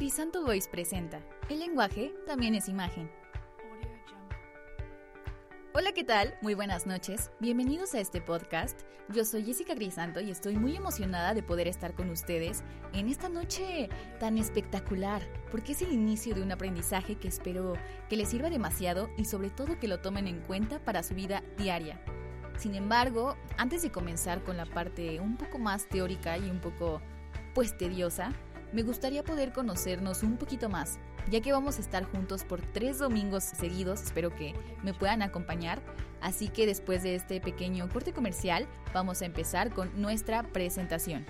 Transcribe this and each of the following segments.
Crisanto Voice presenta El lenguaje también es imagen. Hola, ¿qué tal? Muy buenas noches. Bienvenidos a este podcast. Yo soy Jessica Grisanto y estoy muy emocionada de poder estar con ustedes en esta noche tan espectacular, porque es el inicio de un aprendizaje que espero que les sirva demasiado y sobre todo que lo tomen en cuenta para su vida diaria. Sin embargo, antes de comenzar con la parte un poco más teórica y un poco pues tediosa, me gustaría poder conocernos un poquito más, ya que vamos a estar juntos por tres domingos seguidos, espero que me puedan acompañar, así que después de este pequeño corte comercial vamos a empezar con nuestra presentación.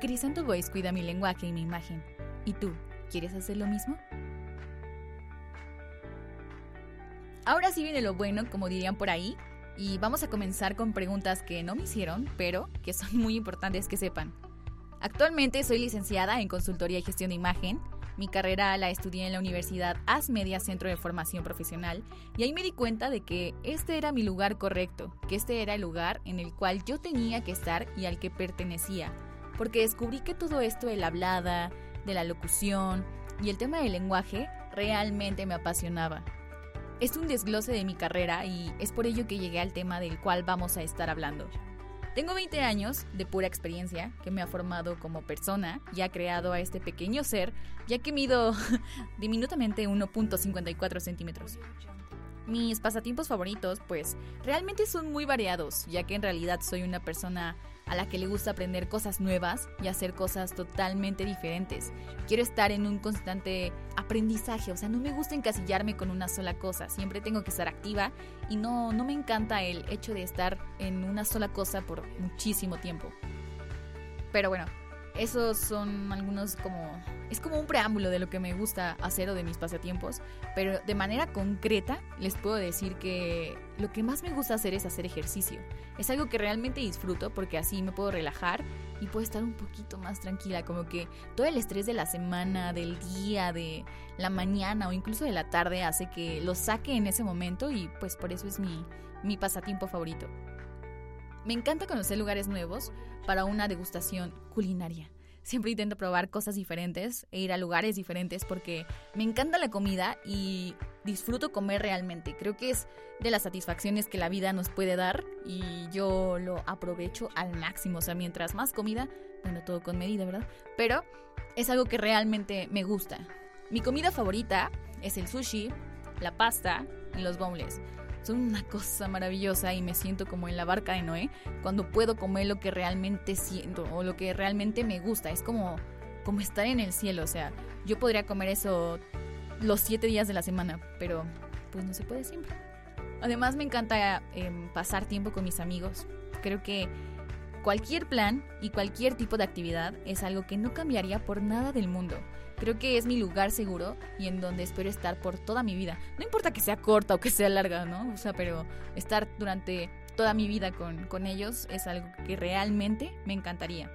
Crisanto Voice cuida mi lenguaje y mi imagen. ¿Y tú, quieres hacer lo mismo? Ahora sí viene lo bueno, como dirían por ahí, y vamos a comenzar con preguntas que no me hicieron, pero que son muy importantes que sepan. Actualmente soy licenciada en Consultoría y Gestión de Imagen. Mi carrera la estudié en la Universidad AS Media Centro de Formación Profesional y ahí me di cuenta de que este era mi lugar correcto, que este era el lugar en el cual yo tenía que estar y al que pertenecía, porque descubrí que todo esto de la hablada, de la locución y el tema del lenguaje realmente me apasionaba. Es un desglose de mi carrera y es por ello que llegué al tema del cual vamos a estar hablando. Tengo 20 años de pura experiencia que me ha formado como persona y ha creado a este pequeño ser, ya que mido diminutamente 1.54 centímetros. Mis pasatiempos favoritos, pues, realmente son muy variados, ya que en realidad soy una persona a la que le gusta aprender cosas nuevas y hacer cosas totalmente diferentes. Quiero estar en un constante aprendizaje, o sea, no me gusta encasillarme con una sola cosa, siempre tengo que estar activa y no, no me encanta el hecho de estar en una sola cosa por muchísimo tiempo. Pero bueno, esos son algunos como... Es como un preámbulo de lo que me gusta hacer o de mis pasatiempos, pero de manera concreta les puedo decir que lo que más me gusta hacer es hacer ejercicio. Es algo que realmente disfruto porque así me puedo relajar y puedo estar un poquito más tranquila, como que todo el estrés de la semana, del día, de la mañana o incluso de la tarde hace que lo saque en ese momento y pues por eso es mi, mi pasatiempo favorito. Me encanta conocer lugares nuevos para una degustación culinaria. Siempre intento probar cosas diferentes e ir a lugares diferentes porque me encanta la comida y disfruto comer realmente. Creo que es de las satisfacciones que la vida nos puede dar y yo lo aprovecho al máximo. O sea, mientras más comida, bueno, todo con medida, ¿verdad? Pero es algo que realmente me gusta. Mi comida favorita es el sushi, la pasta y los boneless son una cosa maravillosa y me siento como en la barca de Noé cuando puedo comer lo que realmente siento o lo que realmente me gusta. Es como, como estar en el cielo, o sea, yo podría comer eso los siete días de la semana, pero pues no se puede siempre. Además me encanta em, pasar tiempo con mis amigos. Creo que cualquier plan y cualquier tipo de actividad es algo que no cambiaría por nada del mundo. Creo que es mi lugar seguro y en donde espero estar por toda mi vida. No importa que sea corta o que sea larga, ¿no? O sea, pero estar durante toda mi vida con, con ellos es algo que realmente me encantaría.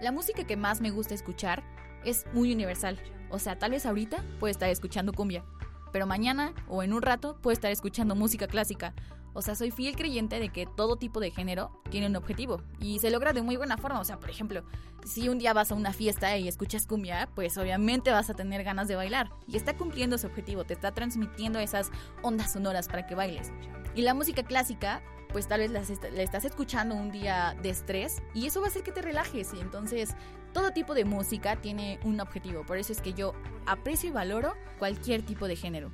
La música que más me gusta escuchar es muy universal. O sea, tal vez ahorita puedo estar escuchando cumbia, pero mañana o en un rato puedo estar escuchando música clásica o sea, soy fiel creyente de que todo tipo de género tiene un objetivo y se logra de muy buena forma. O sea, por ejemplo, si un día vas a una fiesta y escuchas cumbia, pues obviamente vas a tener ganas de bailar. Y está cumpliendo ese objetivo, te está transmitiendo esas ondas sonoras para que bailes. Y la música clásica, pues tal vez la, estás escuchando un día de estrés y eso va a hacer que te relajes. Y entonces todo tipo de música tiene un objetivo. Por eso es que yo aprecio y valoro cualquier tipo de género.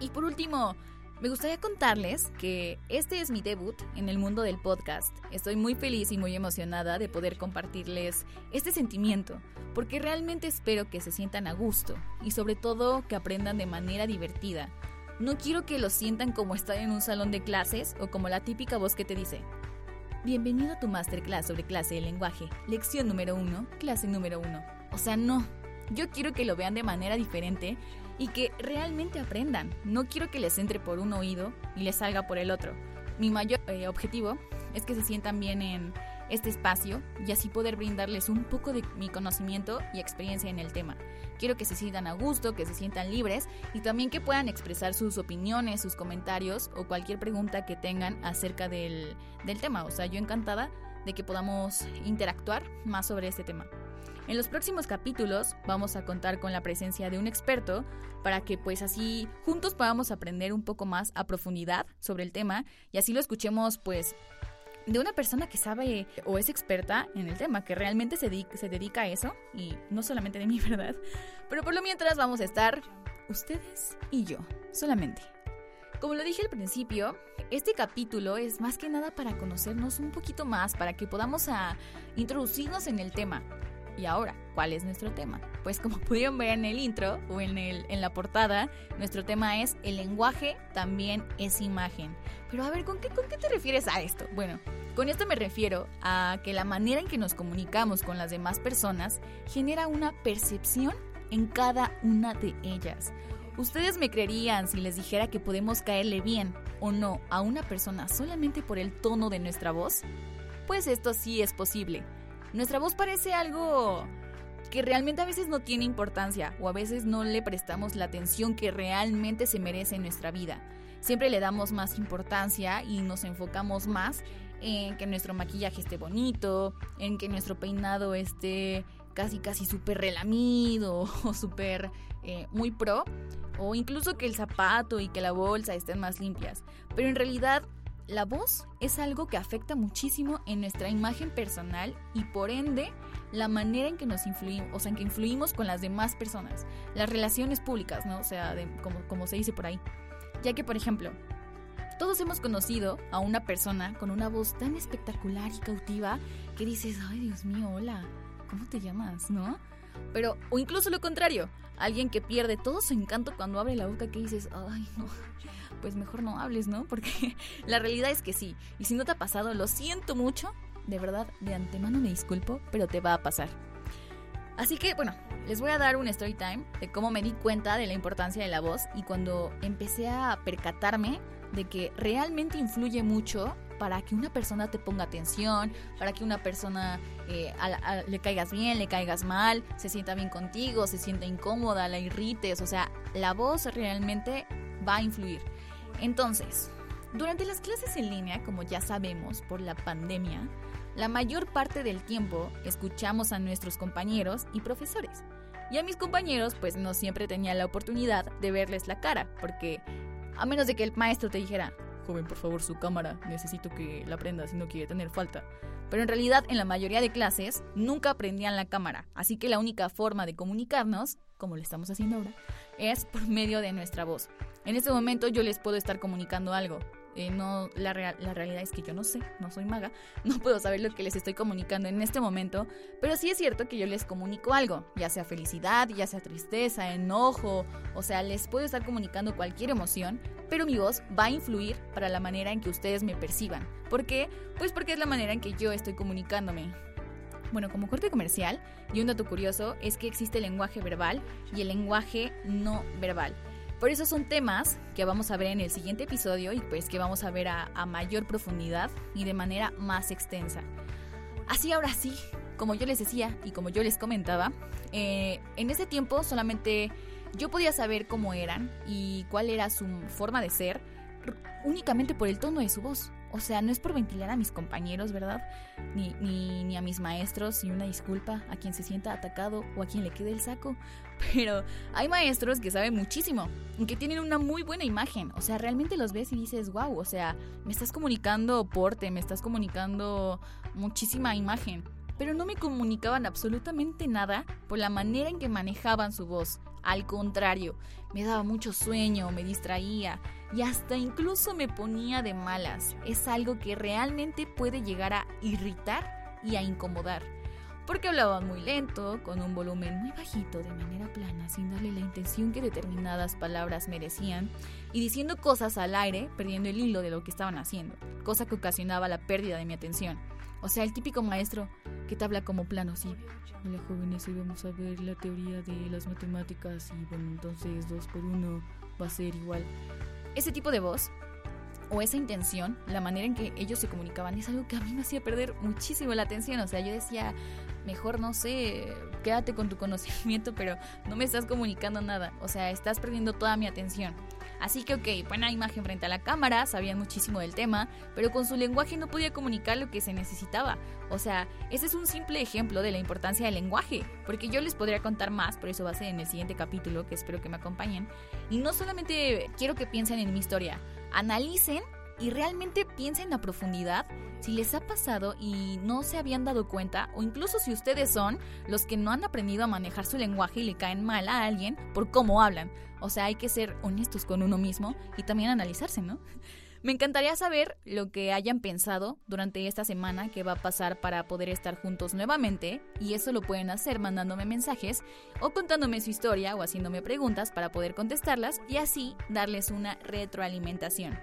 Y por último, me gustaría contarles que este es mi debut en el mundo del podcast. Estoy muy feliz y muy emocionada de poder compartirles este sentimiento, porque realmente espero que se sientan a gusto y sobre todo que aprendan de manera divertida. No quiero que lo sientan como estar en un salón de clases o como la típica voz que te dice, Bienvenido a tu masterclass sobre clase de lenguaje, lección número uno, clase número uno. O sea, no, yo quiero que lo vean de manera diferente y que realmente aprendan. No quiero que les entre por un oído y les salga por el otro. Mi mayor eh, objetivo es que se sientan bien en este espacio y así poder brindarles un poco de mi conocimiento y experiencia en el tema. Quiero que se sientan a gusto, que se sientan libres y también que puedan expresar sus opiniones, sus comentarios o cualquier pregunta que tengan acerca del, del tema. O sea, yo encantada de que podamos interactuar más sobre este tema. En los próximos capítulos vamos a contar con la presencia de un experto para que pues así juntos podamos aprender un poco más a profundidad sobre el tema y así lo escuchemos pues de una persona que sabe o es experta en el tema, que realmente se, dedica, a eso, y no solamente de mí, ¿verdad? Pero por lo mientras vamos a estar ustedes y yo, solamente. Como lo dije al principio, este capítulo es más que nada para conocernos un poquito más, para que podamos a introducirnos en el tema. Y ahora, ¿cuál es nuestro tema? Pues como pudieron ver en el intro o en, el, en la portada, nuestro tema es el lenguaje también es imagen. Pero a ver, ¿con qué, ¿con qué te refieres a esto? Bueno, con esto me refiero a que la manera en que nos comunicamos con las demás personas genera una percepción en cada una de ellas. ¿Ustedes me creerían si les dijera que podemos caerle bien o no a una persona solamente por el tono de nuestra voz? Pues esto sí es posible. Nuestra voz parece algo que realmente a veces no tiene importancia o a veces no le prestamos la atención que realmente se merece en nuestra vida. Siempre le damos más importancia y nos enfocamos más en que nuestro maquillaje esté bonito, en que nuestro peinado esté casi casi súper relamido o súper eh, muy pro, o incluso que el zapato y que la bolsa estén más limpias. Pero en realidad la voz es algo que afecta muchísimo en nuestra imagen personal y por ende la manera en que nos influimos, o sea, en que influimos con las demás personas, las relaciones públicas, ¿no? O sea, como, como se dice por ahí. Ya que, por ejemplo, todos hemos conocido a una persona con una voz tan espectacular y cautiva que dices, ay Dios mío, hola, ¿cómo te llamas? ¿No? Pero, o incluso lo contrario, alguien que pierde todo su encanto cuando abre la boca que dices, ay no, pues mejor no hables, ¿no? Porque la realidad es que sí. Y si no te ha pasado, lo siento mucho. De verdad, de antemano me disculpo, pero te va a pasar. Así que, bueno, les voy a dar un story time de cómo me di cuenta de la importancia de la voz y cuando empecé a percatarme de que realmente influye mucho para que una persona te ponga atención, para que una persona eh, le caigas bien, le caigas mal, se sienta bien contigo, se sienta incómoda, la irrites, o sea, la voz realmente va a influir. Entonces, durante las clases en línea, como ya sabemos por la pandemia, la mayor parte del tiempo escuchamos a nuestros compañeros y profesores. Y a mis compañeros pues no siempre tenía la oportunidad de verles la cara, porque a menos de que el maestro te dijera, joven por favor su cámara, necesito que la prenda si no quiere tener falta. Pero en realidad en la mayoría de clases nunca aprendían la cámara, así que la única forma de comunicarnos, como lo estamos haciendo ahora, es por medio de nuestra voz. En este momento yo les puedo estar comunicando algo. Eh, no, la, la realidad es que yo no sé, no soy maga, no puedo saber lo que les estoy comunicando en este momento, pero sí es cierto que yo les comunico algo, ya sea felicidad, ya sea tristeza, enojo, o sea, les puedo estar comunicando cualquier emoción, pero mi voz va a influir para la manera en que ustedes me perciban. ¿Por qué? Pues porque es la manera en que yo estoy comunicándome. Bueno, como corte comercial, y un dato curioso es que existe el lenguaje verbal y el lenguaje no verbal. Por eso son temas que vamos a ver en el siguiente episodio y pues que vamos a ver a, mayor profundidad y de manera más extensa. Así ahora sí, como yo les decía y como yo les comentaba, eh, en ese tiempo solamente yo podía saber cómo eran y cuál era su forma de ser únicamente por el tono de su voz. O sea, no es por ventilar a mis compañeros, ¿verdad? Ni, ni, ni, a mis maestros, y una disculpa a quien se sienta atacado o a quien le quede el saco. Pero hay maestros que saben muchísimo y que tienen una muy buena imagen. O sea, realmente los ves y dices, wow, o sea, me estás comunicando porte, me estás comunicando muchísima imagen. Pero no me comunicaban absolutamente nada por la manera en que manejaban su voz. Al contrario, me daba mucho sueño, me distraía y hasta incluso me ponía de malas. Es algo que realmente puede llegar a irritar y a incomodar. Porque hablaban muy lento, con un volumen muy bajito, de manera plana, sin darle la intención que determinadas palabras merecían, y diciendo cosas al aire, perdiendo el hilo de lo que estaban haciendo, cosa que ocasionaba la pérdida de mi atención. O sea, el típico maestro que te habla como plano, sí. Hola jóvenes, hoy vamos a ver la teoría de las matemáticas y bueno, entonces dos por uno va a ser igual. Ese tipo de voz o esa intención, la manera en que ellos se comunicaban, es algo que a mí me hacía perder muchísimo la atención. O sea, yo decía, mejor no sé, quédate con tu conocimiento, pero no me estás comunicando nada. O sea, estás perdiendo toda mi atención. Así que ok, buena imagen frente a la cámara, sabían muchísimo del tema, pero con su lenguaje no podía comunicar lo que se necesitaba. O sea, ese es un simple ejemplo de la importancia del lenguaje, porque yo les podría contar más, por eso va a ser en el siguiente capítulo, que espero que me acompañen. Y no solamente quiero que piensen en mi historia, analicen y realmente piensen a profundidad si les ha pasado y no se habían dado cuenta, o incluso si ustedes son los que no han aprendido a manejar su lenguaje y le caen mal a alguien por cómo hablan. O sea, hay que ser honestos con uno mismo y también analizarse, ¿no? Me encantaría saber lo que hayan pensado durante esta semana que va a pasar para poder estar juntos nuevamente y eso lo pueden hacer mandándome mensajes o contándome su historia o haciéndome preguntas para poder contestarlas y así darles una retroalimentación.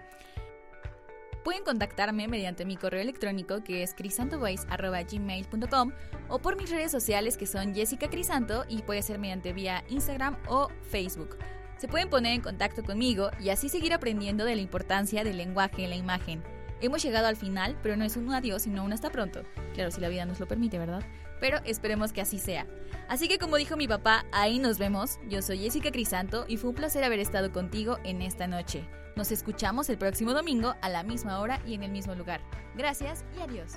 Pueden contactarme mediante mi correo electrónico que es crisantovoice.gmail.com o por mis redes sociales que son Jessica Crisanto y puede ser mediante vía Instagram o Facebook. Se pueden poner en contacto conmigo y así seguir aprendiendo de la importancia del lenguaje en la imagen. Hemos llegado al final, pero no es un adiós, sino un hasta pronto. Claro, si la vida nos lo permite, ¿verdad? Pero esperemos que así sea. Así que como dijo mi papá, ahí nos vemos. Yo soy Jessica Crisanto y fue un placer haber estado contigo en esta noche. Nos escuchamos el próximo domingo a la misma hora y en el mismo lugar. Gracias y adiós.